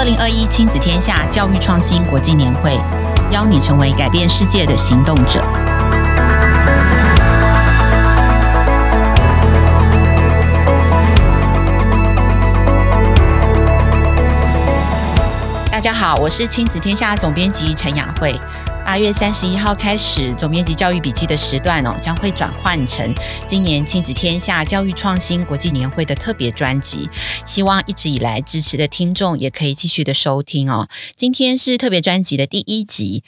二零二一亲子天下教育创新国际年会，邀你成为改变世界的行动者。大家好，我是亲子天下总编辑陈雅慧。八月三十一号开始，总编辑教育笔记的时段哦，将会转换成今年亲子天下教育创新国际年会的特别专辑。希望一直以来支持的听众也可以继续的收听哦。今天是特别专辑的第一集。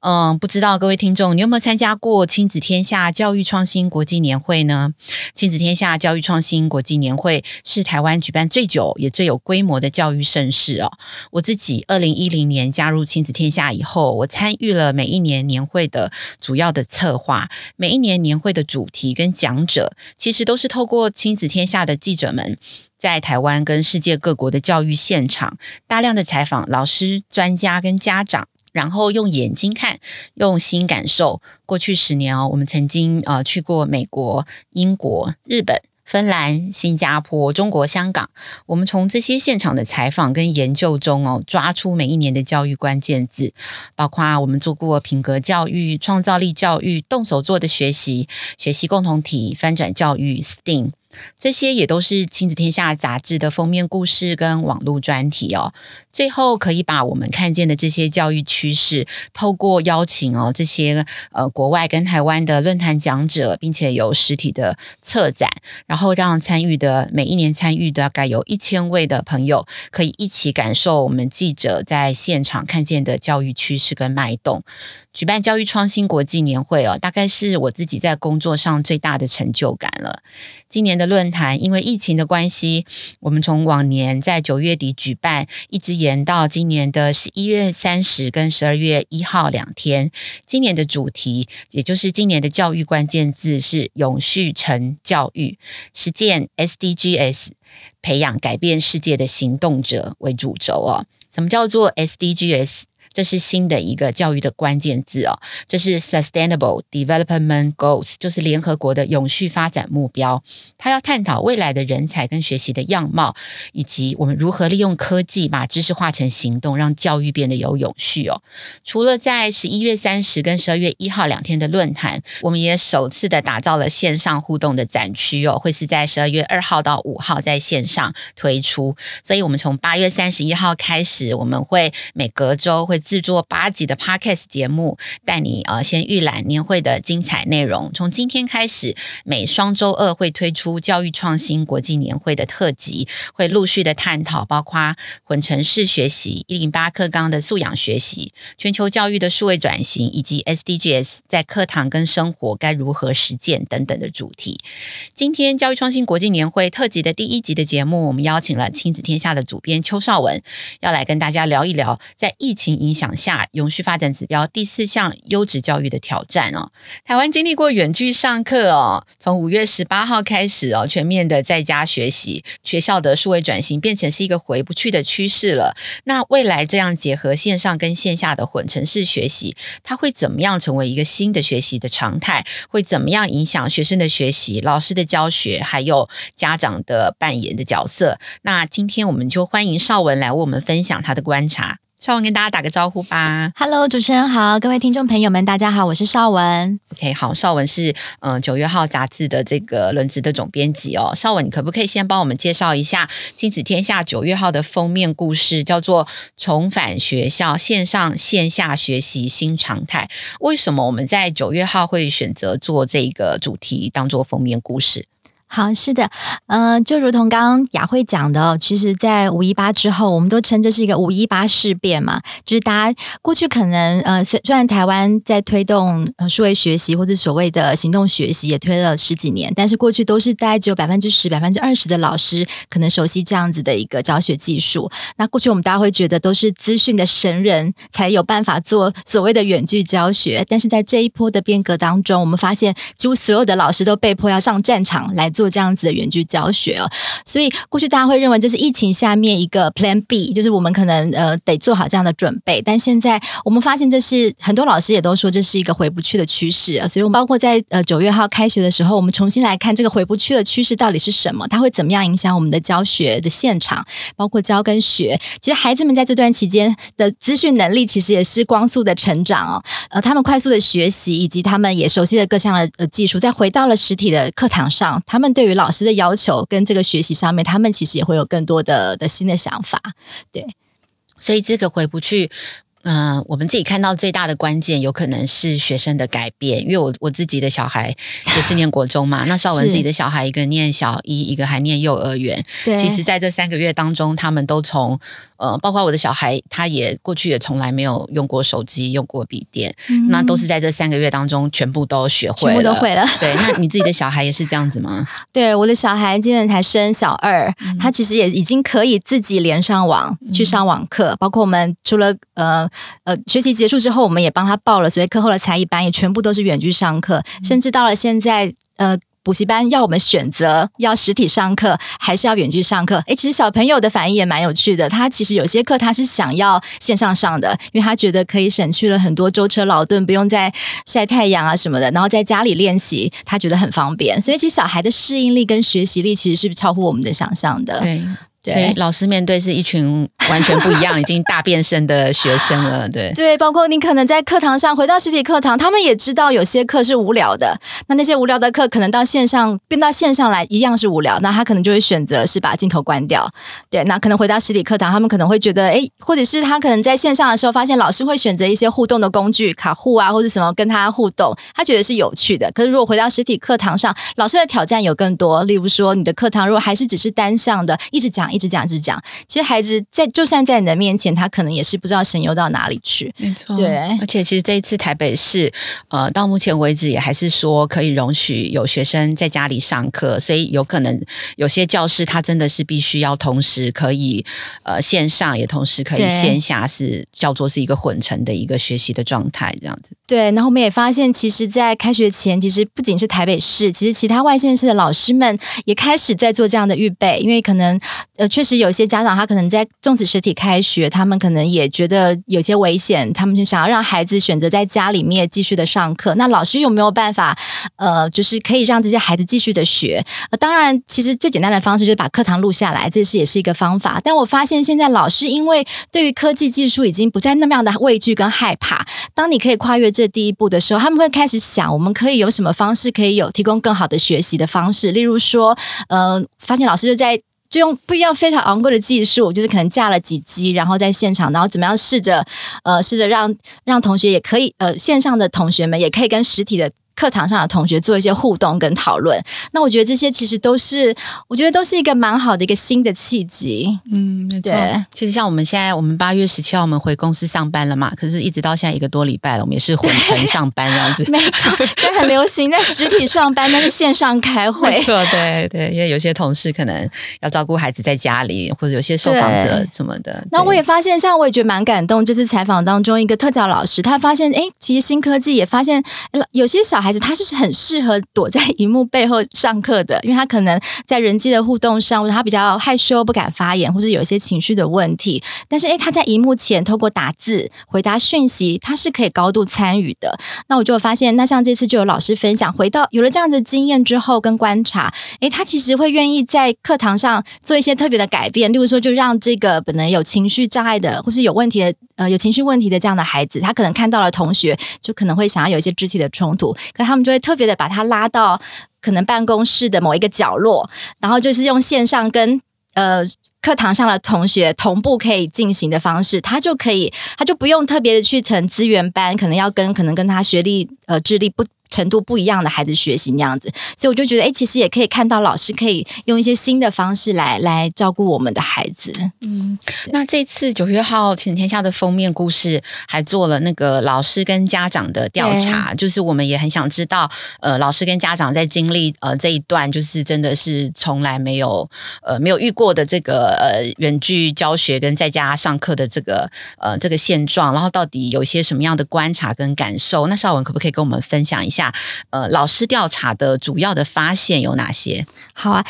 嗯，不知道各位听众，你有没有参加过亲子天下教育创新国际年会呢？亲子天下教育创新国际年会是台湾举办最久也最有规模的教育盛事哦。我自己二零一零年加入亲子天下以后，我参与了每一年年会的主要的策划，每一年年会的主题跟讲者，其实都是透过亲子天下的记者们，在台湾跟世界各国的教育现场，大量的采访老师、专家跟家长。然后用眼睛看，用心感受。过去十年哦，我们曾经呃去过美国、英国、日本、芬兰、新加坡、中国香港。我们从这些现场的采访跟研究中哦，抓出每一年的教育关键字，包括我们做过品格教育、创造力教育、动手做的学习、学习共同体、翻转教育、STEAM。这些也都是亲子天下杂志的封面故事跟网络专题哦。最后可以把我们看见的这些教育趋势，透过邀请哦这些呃国外跟台湾的论坛讲者，并且有实体的策展，然后让参与的每一年参与的大概有一千位的朋友，可以一起感受我们记者在现场看见的教育趋势跟脉动。举办教育创新国际年会哦，大概是我自己在工作上最大的成就感了。今年的论坛因为疫情的关系，我们从往年在九月底举办，一直延到今年的十一月三十跟十二月一号两天。今年的主题，也就是今年的教育关键字是永续成教育，实践 SDGs，培养改变世界的行动者为主轴哦。什么叫做 SDGs？这是新的一个教育的关键字哦，这是 Sustainable Development Goals，就是联合国的永续发展目标。它要探讨未来的人才跟学习的样貌，以及我们如何利用科技把知识化成行动，让教育变得有永续哦。除了在十一月三十跟十二月一号两天的论坛，我们也首次的打造了线上互动的展区哦，会是在十二月二号到五号在线上推出。所以，我们从八月三十一号开始，我们会每隔周会。制作八集的 Podcast 节目，带你呃先预览年会的精彩内容。从今天开始，每双周二会推出教育创新国际年会的特辑，会陆续的探讨包括混成式学习、一零八课纲的素养学习、全球教育的数位转型，以及 SDGs 在课堂跟生活该如何实践等等的主题。今天教育创新国际年会特辑的第一集的节目，我们邀请了亲子天下的主编邱少文，要来跟大家聊一聊在疫情影响下永续发展指标第四项优质教育的挑战哦，台湾经历过远距上课哦，从五月十八号开始哦，全面的在家学习，学校的数位转型变成是一个回不去的趋势了。那未来这样结合线上跟线下的混成式学习，它会怎么样成为一个新的学习的常态？会怎么样影响学生的学习、老师的教学，还有家长的扮演的角色？那今天我们就欢迎邵文来为我们分享他的观察。绍文跟大家打个招呼吧。Hello，主持人好，各位听众朋友们，大家好，我是绍文。OK，好，绍文是嗯九月号杂志的这个轮值的总编辑哦。绍文，你可不可以先帮我们介绍一下《亲子天下》九月号的封面故事，叫做《重返学校：线上线下学习新常态》？为什么我们在九月号会选择做这个主题当做封面故事？好，是的，呃，就如同刚刚雅慧讲的，其实，在五一八之后，我们都称这是一个五一八事变嘛，就是大家过去可能呃，虽虽然台湾在推动呃数位学习或者所谓的行动学习也推了十几年，但是过去都是大概只有百分之十、百分之二十的老师可能熟悉这样子的一个教学技术。那过去我们大家会觉得都是资讯的神人才有办法做所谓的远距教学，但是在这一波的变革当中，我们发现几乎所有的老师都被迫要上战场来。做这样子的远距教学哦。所以过去大家会认为这是疫情下面一个 Plan B，就是我们可能呃得做好这样的准备。但现在我们发现，这是很多老师也都说这是一个回不去的趋势啊。所以，我们包括在呃九月号开学的时候，我们重新来看这个回不去的趋势到底是什么，它会怎么样影响我们的教学的现场，包括教跟学。其实孩子们在这段期间的资讯能力其实也是光速的成长哦。呃，他们快速的学习，以及他们也熟悉的各项的呃技术，在回到了实体的课堂上，他们对于老师的要求跟这个学习上面，他们其实也会有更多的的新的想法。对，所以这个回不去。嗯、呃，我们自己看到最大的关键，有可能是学生的改变。因为我我自己的小孩也是念国中嘛，那绍文自己的小孩一个念小一，一个还念幼儿园。对，其实在这三个月当中，他们都从呃，包括我的小孩，他也过去也从来没有用过手机，用过笔电，嗯、那都是在这三个月当中全部都学会了，全部都会了。对，那你自己的小孩也是这样子吗？对，我的小孩今年才升小二，嗯、他其实也已经可以自己连上网去上网课，嗯、包括我们除了呃。呃，学习结束之后，我们也帮他报了，所以课后的才艺班也全部都是远距上课，嗯、甚至到了现在，呃，补习班要我们选择要实体上课还是要远距上课。诶，其实小朋友的反应也蛮有趣的，他其实有些课他是想要线上上的，因为他觉得可以省去了很多舟车劳顿，不用再晒太阳啊什么的，然后在家里练习，他觉得很方便。所以其实小孩的适应力跟学习力其实是超乎我们的想象的。对。所以老师面对是一群完全不一样、已经大变身的学生了，对对，包括你可能在课堂上回到实体课堂，他们也知道有些课是无聊的，那那些无聊的课可能到线上变到线上来一样是无聊，那他可能就会选择是把镜头关掉，对，那可能回到实体课堂，他们可能会觉得，诶，或者是他可能在线上的时候发现老师会选择一些互动的工具，卡户啊或者什么跟他互动，他觉得是有趣的。可是如果回到实体课堂上，老师的挑战有更多，例如说你的课堂如果还是只是单向的，一直讲一直讲一直讲。其实孩子在就算在你的面前，他可能也是不知道神游到哪里去。没错，对。而且其实这一次台北市，呃，到目前为止也还是说可以容许有学生在家里上课，所以有可能有些教室他真的是必须要同时可以呃线上，也同时可以线下，是叫做是一个混成的一个学习的状态这样子。对。然后我们也发现，其实，在开学前，其实不仅是台北市，其实其他外县市的老师们也开始在做这样的预备，因为可能呃确实有些家长他可能在重视实体开学，他们可能也觉得有些危险，他们就想要让孩子选择在家里面继续的上课。那老师有没有办法，呃，就是可以让这些孩子继续的学？呃，当然，其实最简单的方式就是把课堂录下来，这是也是一个方法。但我发现现在老师因为对于科技技术已经不再那么样的畏惧跟害怕，当你可以跨越这第一步的时候，他们会开始想，我们可以有什么方式可以有提供更好的学习的方式，例如说，呃，发现老师就在。就用不一样非常昂贵的技术，就是可能架了几机，然后在现场，然后怎么样试着，呃，试着让让同学也可以，呃，线上的同学们也可以跟实体的。课堂上的同学做一些互动跟讨论，那我觉得这些其实都是，我觉得都是一个蛮好的一个新的契机。嗯，没错。对，其实像我们现在，我们八月十七号我们回公司上班了嘛，可是一直到现在一个多礼拜了，我们也是混成上班这样子。没错，现在很流行在实体上班，但是线上开会。没错，对对，因为有些同事可能要照顾孩子在家里，或者有些受访者什么的。那我也发现，像我也觉得蛮感动，这次采访当中一个特教老师，他发现，哎，其实新科技也发现，有些小孩孩子他是很适合躲在荧幕背后上课的，因为他可能在人际的互动上，或者他比较害羞，不敢发言，或是有一些情绪的问题。但是，诶，他在荧幕前透过打字回答讯息，他是可以高度参与的。那我就发现，那像这次就有老师分享，回到有了这样的经验之后跟观察，诶，他其实会愿意在课堂上做一些特别的改变，例如说，就让这个本来有情绪障碍的，或是有问题的，呃，有情绪问题的这样的孩子，他可能看到了同学，就可能会想要有一些肢体的冲突，可他们就会。特别的把他拉到可能办公室的某一个角落，然后就是用线上跟呃课堂上的同学同步可以进行的方式，他就可以，他就不用特别的去成资源班，可能要跟可能跟他学历呃智力不。程度不一样的孩子学习那样子，所以我就觉得，哎，其实也可以看到老师可以用一些新的方式来来照顾我们的孩子。嗯，那这次九月号亲子天下的封面故事还做了那个老师跟家长的调查，就是我们也很想知道，呃，老师跟家长在经历呃这一段，就是真的是从来没有呃没有遇过的这个呃远距教学跟在家上课的这个呃这个现状，然后到底有一些什么样的观察跟感受？那邵文可不可以跟我们分享一下？呃，老师调查的主要的发现有哪些？好啊。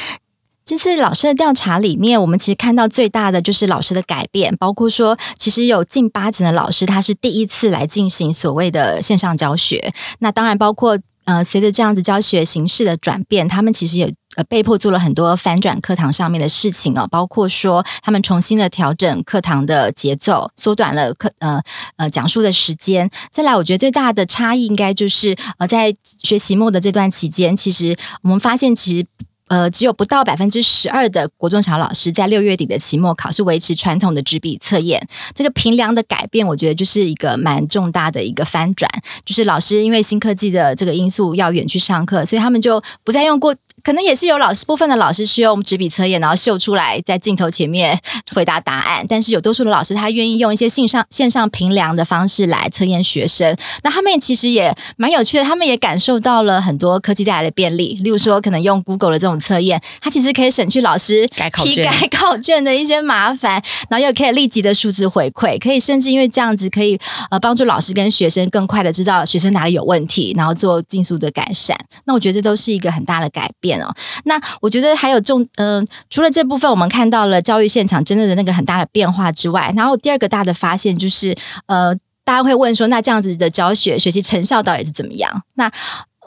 这次老师的调查里面，我们其实看到最大的就是老师的改变，包括说，其实有近八成的老师他是第一次来进行所谓的线上教学。那当然包括呃，随着这样子教学形式的转变，他们其实也呃被迫做了很多翻转课堂上面的事情哦，包括说他们重新的调整课堂的节奏，缩短了课呃呃讲述的时间。再来，我觉得最大的差异应该就是呃，在学期末的这段期间，其实我们发现其实。呃，只有不到百分之十二的国中小老师在六月底的期末考是维持传统的纸笔测验。这个评量的改变，我觉得就是一个蛮重大的一个翻转。就是老师因为新科技的这个因素要远去上课，所以他们就不再用过。可能也是有老师部分的老师是用纸笔测验，然后秀出来在镜头前面回答答案。但是有多数的老师他愿意用一些线上线上评量的方式来测验学生。那他们其实也蛮有趣的，他们也感受到了很多科技带来的便利。例如说，可能用 Google 的这种测验，它其实可以省去老师改考卷、改考卷的一些麻烦，然后又可以立即的数字回馈，可以甚至因为这样子可以呃帮助老师跟学生更快的知道学生哪里有问题，然后做尽速的改善。那我觉得这都是一个很大的改变。那我觉得还有重，嗯、除了这部分，我们看到了教育现场真正的那个很大的变化之外，然后第二个大的发现就是，呃，大家会问说，那这样子的教学学习成效到底是怎么样？那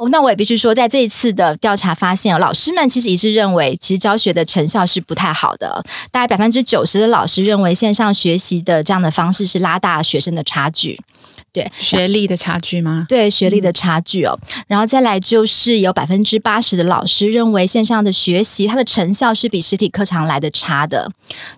那我也必须说，在这一次的调查发现，老师们其实一致认为，其实教学的成效是不太好的。大概百分之九十的老师认为，线上学习的这样的方式是拉大学生的差距。对，学历的差距吗？对，学历的差距哦。嗯、然后再来就是有百分之八十的老师认为，线上的学习它的成效是比实体课堂来的差的。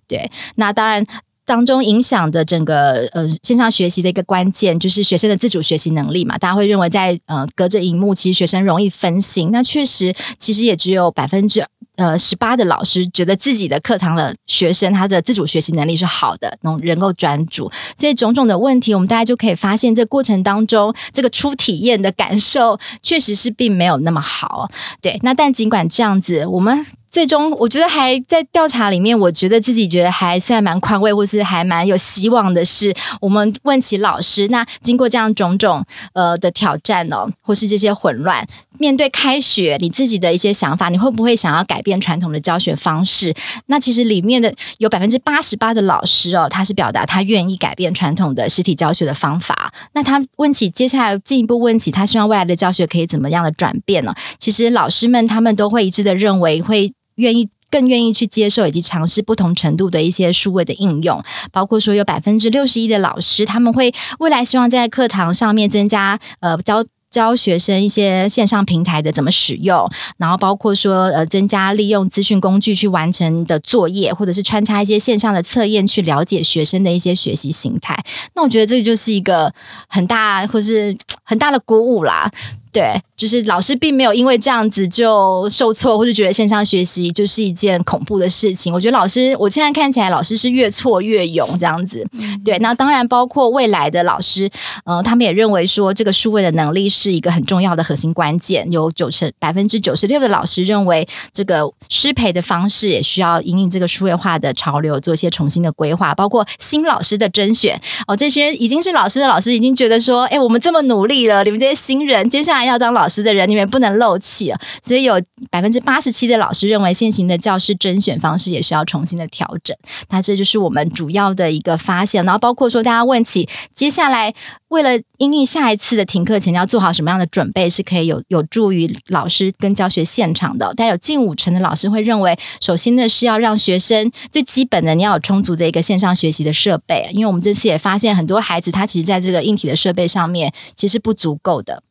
对，那当然。当中影响的整个呃线上学习的一个关键就是学生的自主学习能力嘛，大家会认为在呃隔着荧幕，其实学生容易分心。那确实，其实也只有百分之呃十八的老师觉得自己的课堂的学生他的自主学习能力是好的，能能够专注。所以种种的问题，我们大家就可以发现，这过程当中这个初体验的感受确实是并没有那么好。对，那但尽管这样子，我们。最终，我觉得还在调查里面，我觉得自己觉得还算蛮宽慰，或是还蛮有希望的是，我们问起老师，那经过这样种种呃的挑战哦，或是这些混乱，面对开学，你自己的一些想法，你会不会想要改变传统的教学方式？那其实里面的有百分之八十八的老师哦，他是表达他愿意改变传统的实体教学的方法。那他问起接下来进一步问起，他希望未来的教学可以怎么样的转变呢？其实老师们他们都会一致的认为会。愿意更愿意去接受以及尝试不同程度的一些数位的应用，包括说有百分之六十一的老师，他们会未来希望在课堂上面增加呃教教学生一些线上平台的怎么使用，然后包括说呃增加利用资讯工具去完成的作业，或者是穿插一些线上的测验去了解学生的一些学习形态。那我觉得这个就是一个很大或是很大的鼓舞啦。对，就是老师并没有因为这样子就受挫，或者觉得线上学习就是一件恐怖的事情。我觉得老师，我现在看起来老师是越挫越勇这样子。对，那当然包括未来的老师，呃，他们也认为说这个数位的能力是一个很重要的核心关键。有九成百分之九十六的老师认为，这个师培的方式也需要引领这个数位化的潮流做一些重新的规划，包括新老师的甄选哦，这些已经是老师的老师已经觉得说，哎，我们这么努力了，你们这些新人接下来。要当老师的人，里面不能漏气！所以有百分之八十七的老师认为，现行的教师甄选方式也需要重新的调整。那这就是我们主要的一个发现。然后包括说，大家问起接下来为了因应下一次的停课前要做好什么样的准备，是可以有有助于老师跟教学现场的。但有近五成的老师会认为，首先呢是要让学生最基本的你要有充足的一个线上学习的设备，因为我们这次也发现很多孩子他其实在这个硬体的设备上面其实不足够的。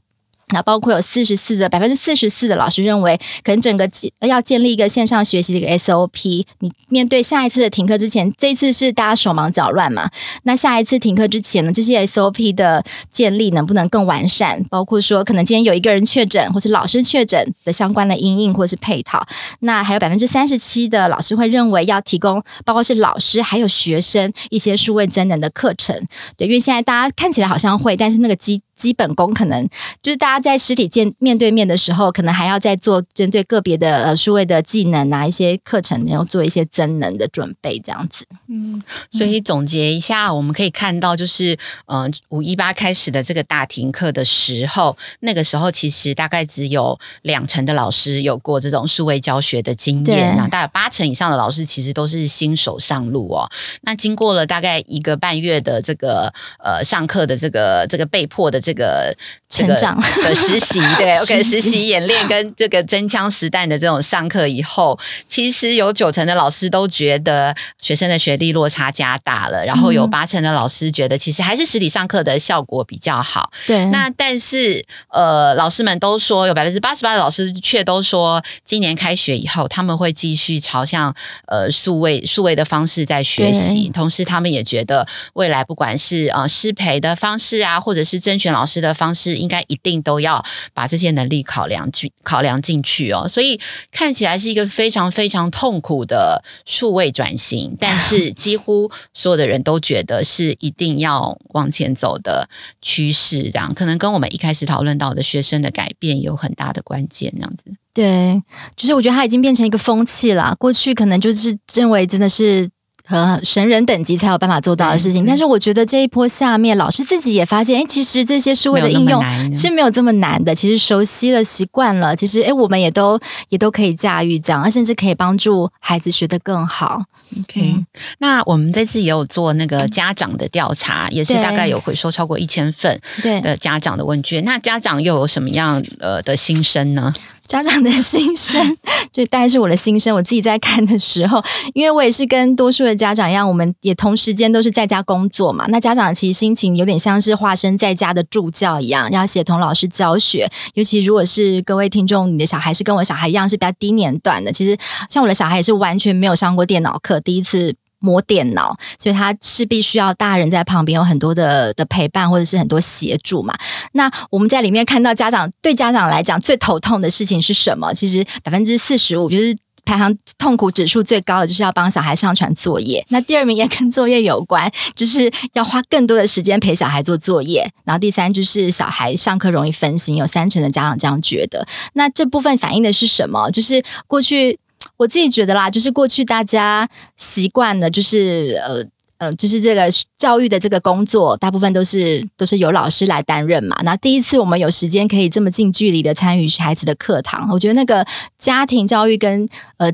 那包括有四十四的百分之四十四的老师认为，可能整个要建立一个线上学习的一个 SOP。你面对下一次的停课之前，这一次是大家手忙脚乱嘛？那下一次停课之前呢，这些 SOP 的建立能不能更完善？包括说，可能今天有一个人确诊，或是老师确诊的相关的因应或是配套。那还有百分之三十七的老师会认为要提供，包括是老师还有学生一些数位增能的课程。对，因为现在大家看起来好像会，但是那个基基本功可能就是大家在实体见面对面的时候，可能还要再做针对个别的呃数位的技能啊，一些课程，然后做一些增能的准备，这样子。嗯，所以总结一下，我们可以看到，就是嗯，五一八开始的这个大停课的时候，那个时候其实大概只有两成的老师有过这种数位教学的经验，那大概八成以上的老师其实都是新手上路哦。那经过了大概一个半月的这个呃上课的这个这个被迫的这个成长。的实习，对，OK，实习。演练跟这个真枪实弹的这种上课以后，其实有九成的老师都觉得学生的学力落差加大了，然后有八成的老师觉得其实还是实体上课的效果比较好。对，那但是呃，老师们都说有百分之八十八的老师却都说，今年开学以后他们会继续朝向呃数位数位的方式在学习，同时他们也觉得未来不管是呃师培的方式啊，或者是甄选老师的方式，应该一定都要把这些能力考量进考量进去哦。所以看起来是一个非常非常痛苦的数位转型，但是。几乎所有的人都觉得是一定要往前走的趋势，这样可能跟我们一开始讨论到的学生的改变有很大的关键，这样子。对，就是我觉得它已经变成一个风气了。过去可能就是认为真的是。和神人等级才有办法做到的事情，但是我觉得这一波下面，老师自己也发现，哎，其实这些数位的应用是没有这么难的。其实熟悉了、习惯了，其实哎，我们也都也都可以驾驭这样，甚至可以帮助孩子学得更好。OK，嗯，那我们这次也有做那个家长的调查，也是大概有回收超过一千份的家长的问卷。那家长又有什么样呃的心声呢？家长的心声，就大概是我的心声。我自己在看的时候，因为我也是跟多数的家长一样，我们也同时间都是在家工作嘛。那家长其实心情有点像是化身在家的助教一样，要协同老师教学。尤其如果是各位听众，你的小孩是跟我小孩一样是比较低年段的，其实像我的小孩也是完全没有上过电脑课，第一次。摸电脑，所以他势必需要大人在旁边有很多的的陪伴，或者是很多协助嘛。那我们在里面看到家长，对家长来讲最头痛的事情是什么？其实百分之四十五就是排行痛苦指数最高的，就是要帮小孩上传作业。那第二名也跟作业有关，就是要花更多的时间陪小孩做作业。然后第三就是小孩上课容易分心，有三成的家长这样觉得。那这部分反映的是什么？就是过去。我自己觉得啦，就是过去大家习惯了，就是呃呃，就是这个教育的这个工作，大部分都是都是由老师来担任嘛。那第一次我们有时间可以这么近距离的参与孩子的课堂，我觉得那个家庭教育跟呃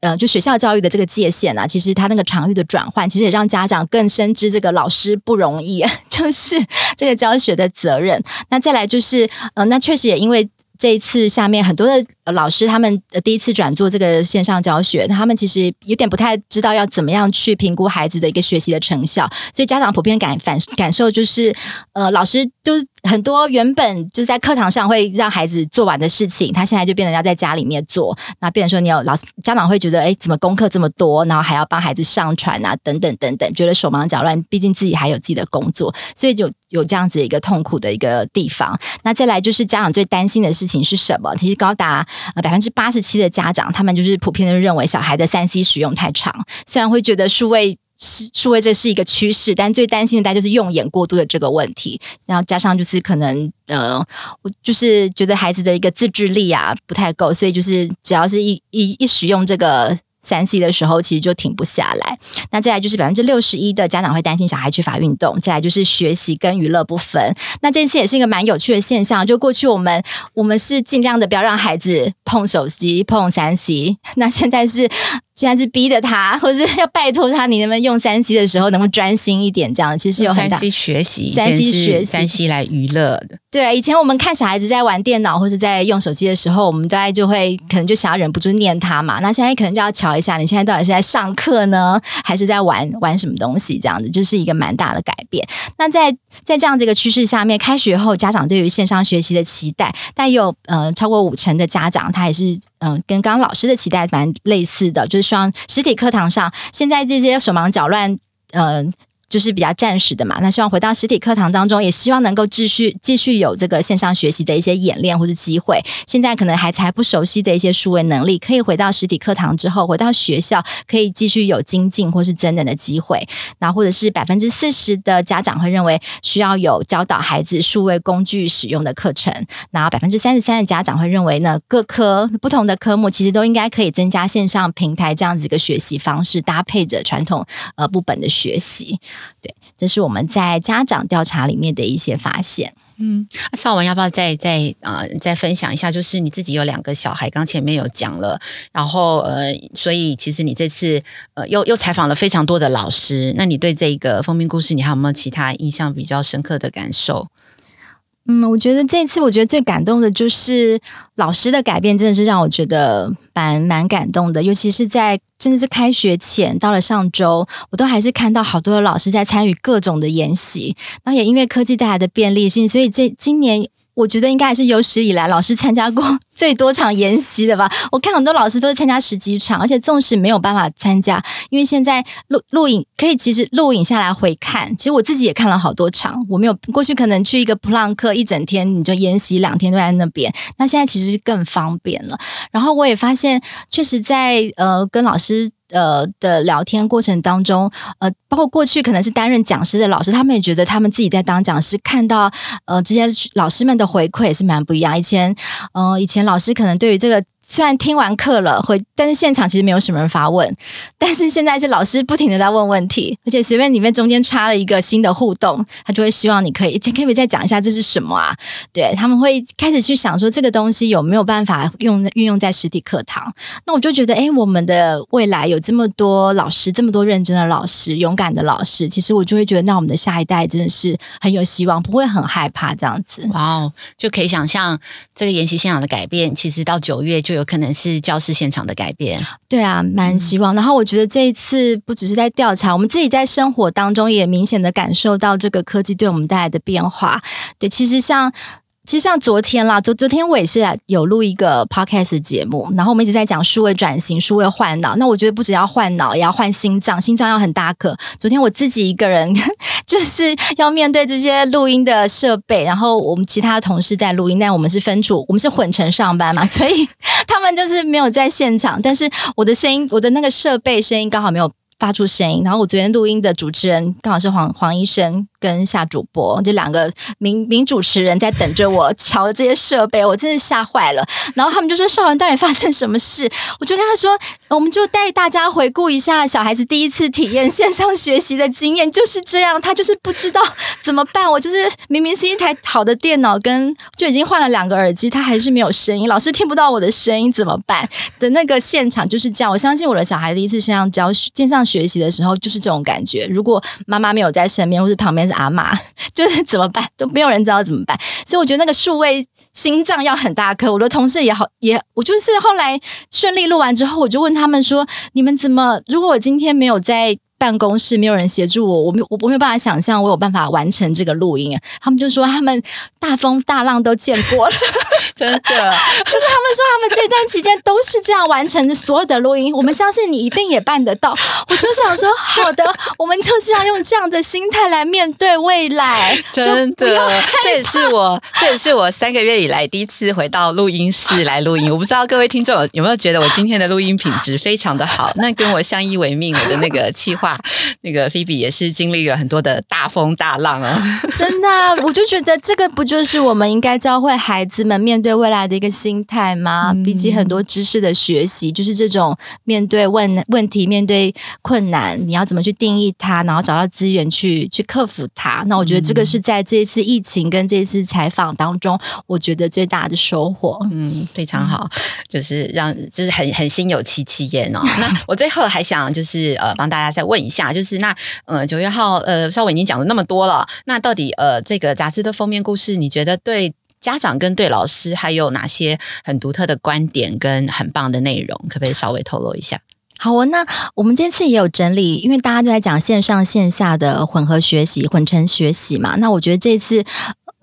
呃就学校教育的这个界限啊，其实它那个场域的转换，其实也让家长更深知这个老师不容易，就是这个教学的责任。那再来就是呃，那确实也因为。这一次，下面很多的老师，他们第一次转做这个线上教学，他们其实有点不太知道要怎么样去评估孩子的一个学习的成效，所以家长普遍感反感受就是，呃，老师就是很多原本就在课堂上会让孩子做完的事情，他现在就变成要在家里面做，那变成说你有老师家长会觉得，哎，怎么功课这么多，然后还要帮孩子上传啊，等等等等，觉得手忙脚乱，毕竟自己还有自己的工作，所以就有这样子一个痛苦的一个地方。那再来就是家长最担心的事情。是什么？其实高达呃百分之八十七的家长，他们就是普遍的认为小孩的三 C 使用太长。虽然会觉得数位是数位这是一个趋势，但最担心的大家就是用眼过度的这个问题。然后加上就是可能呃，我就是觉得孩子的一个自制力啊不太够，所以就是只要是一一一使用这个。三 C 的时候，其实就停不下来。那再来就是百分之六十一的家长会担心小孩缺乏运动，再来就是学习跟娱乐不分。那这次也是一个蛮有趣的现象。就过去我们我们是尽量的不要让孩子碰手机、碰三 C，那现在是。现在是逼着他，或者是要拜托他，你能不能用三 C 的时候能够专心一点？这样其实有很大三 C 学习，三 C 学习，三 C 来娱乐的。对，以前我们看小孩子在玩电脑或是在用手机的时候，我们大概就会可能就想要忍不住念他嘛。那现在可能就要瞧一下，你现在到底是在上课呢，还是在玩玩什么东西？这样子就是一个蛮大的改变。那在在这样的一个趋势下面，开学后家长对于线上学习的期待，但有呃超过五成的家长，他也是嗯、跟刚刚老师的期待蛮类似的，就是。说实体课堂上，现在这些手忙脚乱，嗯，就是比较暂时的嘛。那希望回到实体课堂当中，也希望能够继续继续有这个线上学习的一些演练或者机会。现在可能孩子还不熟悉的一些数位能力，可以回到实体课堂之后，回到学校可以继续有精进或是增能的机会。那或者是百分之四十的家长会认为需要有教导孩子数位工具使用的课程，然后百分之三十三的家长会认为呢，各科不同的科目其实都应该可以增加线上平台这样子一个学习方式，搭配着传统呃部本的学习。对，这是我们在家长调查里面的一些发现。嗯，那绍雯要不要再再呃再分享一下？就是你自己有两个小孩，刚前面有讲了，然后呃，所以其实你这次呃又又采访了非常多的老师，那你对这个封面故事，你还有没有其他印象比较深刻的感受？嗯，我觉得这次我觉得最感动的就是老师的改变，真的是让我觉得蛮蛮感动的。尤其是在真的是开学前，到了上周，我都还是看到好多的老师在参与各种的研习。然后也因为科技带来的便利性，所以这今年。我觉得应该还是有史以来老师参加过最多场研习的吧。我看很多老师都是参加十几场，而且纵使没有办法参加，因为现在录录影可以其实录影下来回看。其实我自己也看了好多场，我没有过去可能去一个普朗克一整天，你就研习两天都在那边。那现在其实更方便了。然后我也发现，确实在呃跟老师。呃的聊天过程当中，呃，包括过去可能是担任讲师的老师，他们也觉得他们自己在当讲师，看到呃这些老师们的回馈也是蛮不一样。以前，嗯，以前老师可能对于这个。虽然听完课了，会，但是现场其实没有什么人发问。但是现在是老师不停的在问问题，而且随便里面中间插了一个新的互动，他就会希望你可以，可不可以再讲一下这是什么啊？对，他们会开始去想说这个东西有没有办法用运用在实体课堂。那我就觉得，哎，我们的未来有这么多老师，这么多认真的老师，勇敢的老师，其实我就会觉得，那我们的下一代真的是很有希望，不会很害怕这样子。哇哦，就可以想象这个研习现场的改变，其实到九月就有。有可能是教室现场的改变，对啊，蛮希望。然后我觉得这一次不只是在调查，我们自己在生活当中也明显的感受到这个科技对我们带来的变化。对，其实像。其实像昨天啦，昨昨天我也是有录一个 podcast 节目，然后我们一直在讲数位转型、数位换脑。那我觉得不只要换脑，也要换心脏，心脏要很大颗。昨天我自己一个人 就是要面对这些录音的设备，然后我们其他的同事在录音，但我们是分组，我们是混成上班嘛，所以他们就是没有在现场，但是我的声音，我的那个设备声音刚好没有发出声音。然后我昨天录音的主持人刚好是黄黄医生。跟夏主播这两个名名主持人在等着我 瞧这些设备，我真是吓坏了。然后他们就说：“绍雯到底发生什么事？”我就跟他说：“我们就带大家回顾一下小孩子第一次体验线上学习的经验，就是这样。他就是不知道怎么办。我就是明明是一台好的电脑，跟就已经换了两个耳机，他还是没有声音，老师听不到我的声音，怎么办？的那个现场就是这样。我相信我的小孩第一次线上教线上学习的时候，就是这种感觉。如果妈妈没有在身边，或是旁边。”阿妈 就是怎么办都没有人知道怎么办，所以我觉得那个数位心脏要很大颗。我的同事也好，也我就是后来顺利录完之后，我就问他们说：“你们怎么？如果我今天没有在？”办公室没有人协助我，我没我我没有办法想象我有办法完成这个录音。他们就说他们大风大浪都见过了，真的，就是他们说他们这段期间都是这样完成的所有的录音。我们相信你一定也办得到。我就想说，好的，我们就是要用这样的心态来面对未来。真的，这也是我这也是我三个月以来第一次回到录音室来录音。我不知道各位听众有没有觉得我今天的录音品质非常的好？那跟我相依为命我的那个企划。那个菲比也是经历了很多的大风大浪啊，真的，我就觉得这个不就是我们应该教会孩子们面对未来的一个心态吗？嗯、比起很多知识的学习，就是这种面对问问题、面对困难，你要怎么去定义它，然后找到资源去去克服它。那我觉得这个是在这一次疫情跟这一次采访当中，我觉得最大的收获。嗯，非常好，就是让就是很很心有戚戚焉哦。那我最后还想就是呃帮大家再问一下，就是那呃九月号呃稍微已经讲了那么多了，那到底呃这个杂志的封面故事，你觉得对家长跟对老师还有哪些很独特的观点跟很棒的内容，可不可以稍微透露一下？好哦，那我们这次也有整理，因为大家都在讲线上线下的混合学习、混成学习嘛，那我觉得这次。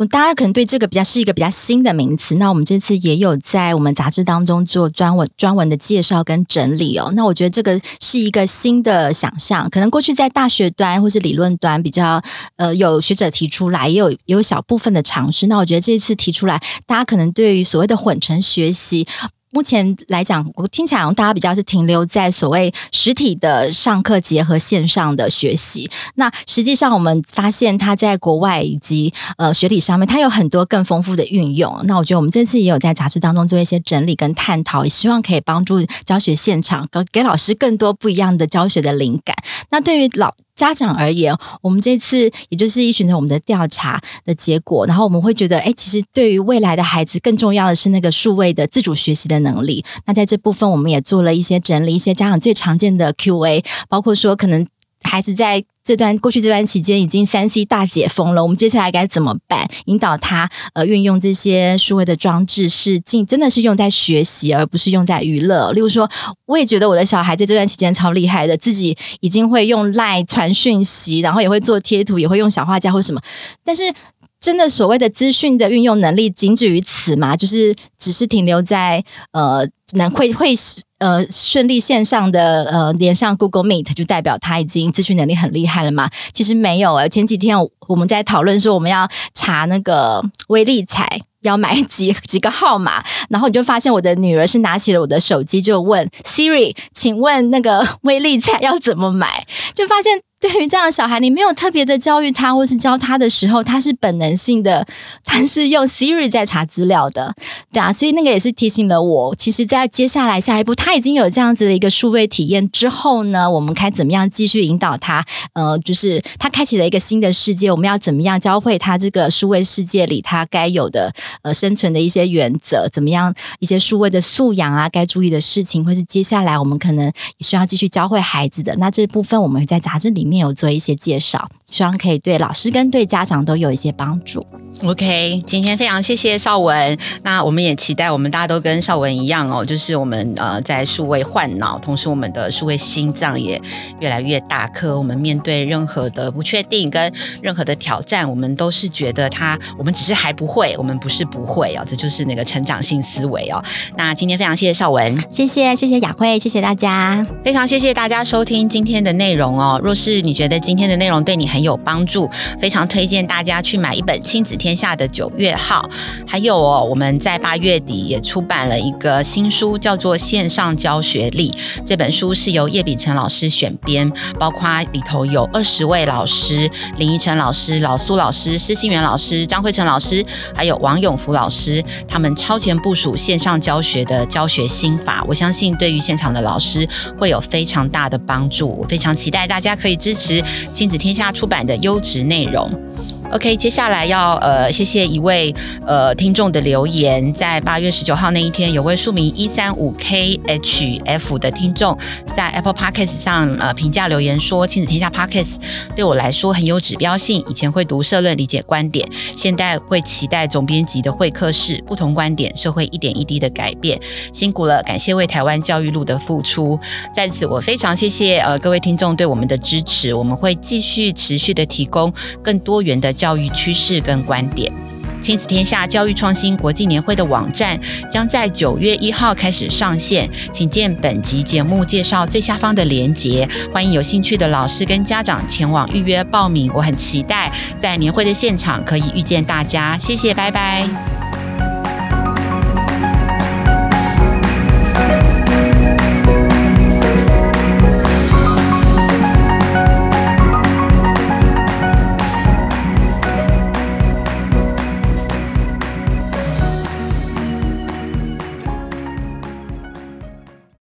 大家可能对这个比较是一个比较新的名词。那我们这次也有在我们杂志当中做专文专文的介绍跟整理哦。那我觉得这个是一个新的想象，可能过去在大学端或是理论端比较呃有学者提出来，也有也有小部分的尝试。那我觉得这次提出来，大家可能对于所谓的混成学习。目前来讲，我听起来大家比较是停留在所谓实体的上课结合线上的学习。那实际上，我们发现它在国外以及呃学理上面，它有很多更丰富的运用。那我觉得我们这次也有在杂志当中做一些整理跟探讨，也希望可以帮助教学现场，给给老师更多不一样的教学的灵感。那对于老家长而言，我们这次也就是依循着我们的调查的结果，然后我们会觉得，哎，其实对于未来的孩子，更重要的是那个数位的自主学习的能力。那在这部分，我们也做了一些整理，一些家长最常见的 Q&A，包括说可能。孩子在这段过去这段期间已经三 C 大解封了，我们接下来该怎么办？引导他呃运用这些数位的装置是进真的是用在学习，而不是用在娱乐。例如说，我也觉得我的小孩在这段期间超厉害的，自己已经会用 LINE 传讯息，然后也会做贴图，也会用小画家或什么。但是真的所谓的资讯的运用能力仅止于此吗？就是只是停留在呃能会会。呃，顺利线上的呃连上 Google Meet 就代表他已经资讯能力很厉害了嘛？其实没有啊。前几天我们在讨论说我们要查那个威利彩要买几几个号码，然后你就发现我的女儿是拿起了我的手机就问 Siri，请问那个威利彩要怎么买？就发现。对于这样的小孩，你没有特别的教育他，或是教他的时候，他是本能性的，他是用 Siri 在查资料的，对啊，所以那个也是提醒了我。其实，在接下来下一步，他已经有这样子的一个数位体验之后呢，我们该怎么样继续引导他？呃，就是他开启了一个新的世界，我们要怎么样教会他这个数位世界里他该有的呃生存的一些原则？怎么样一些数位的素养啊，该注意的事情，或是接下来我们可能需要继续教会孩子的。那这部分我们会在杂志里里面有做一些介绍，希望可以对老师跟对家长都有一些帮助。OK，今天非常谢谢绍文。那我们也期待我们大家都跟绍文一样哦，就是我们呃在数位换脑，同时我们的数位心脏也越来越大颗。我们面对任何的不确定跟任何的挑战，我们都是觉得他，我们只是还不会，我们不是不会哦，这就是那个成长性思维哦。那今天非常谢谢绍文，谢谢谢谢雅慧，谢谢大家，非常谢谢大家收听今天的内容哦。若是你觉得今天的内容对你很很有帮助，非常推荐大家去买一本《亲子天下》的九月号。还有哦，我们在八月底也出版了一个新书，叫做《线上教学力》。这本书是由叶秉成老师选编，包括里头有二十位老师：林依晨老师、老苏老师、施心元老师、张慧成老师，还有王永福老师。他们超前部署线上教学的教学心法，我相信对于现场的老师会有非常大的帮助。我非常期待大家可以支持。亲子天下出版的优质内容。OK，接下来要呃，谢谢一位呃听众的留言，在八月十九号那一天，有位署名一三五 KHF 的听众在 Apple Podcast 上呃评价留言说，亲子天下 Podcast 对我来说很有指标性。以前会读社论理解观点，现在会期待总编辑的会客室，不同观点，社会一点一滴的改变，辛苦了，感谢为台湾教育路的付出。在此，我非常谢谢呃各位听众对我们的支持，我们会继续持续的提供更多元的。教育趋势跟观点，亲子天下教育创新国际年会的网站将在九月一号开始上线，请见本集节目介绍最下方的连结，欢迎有兴趣的老师跟家长前往预约报名。我很期待在年会的现场可以遇见大家，谢谢，拜拜。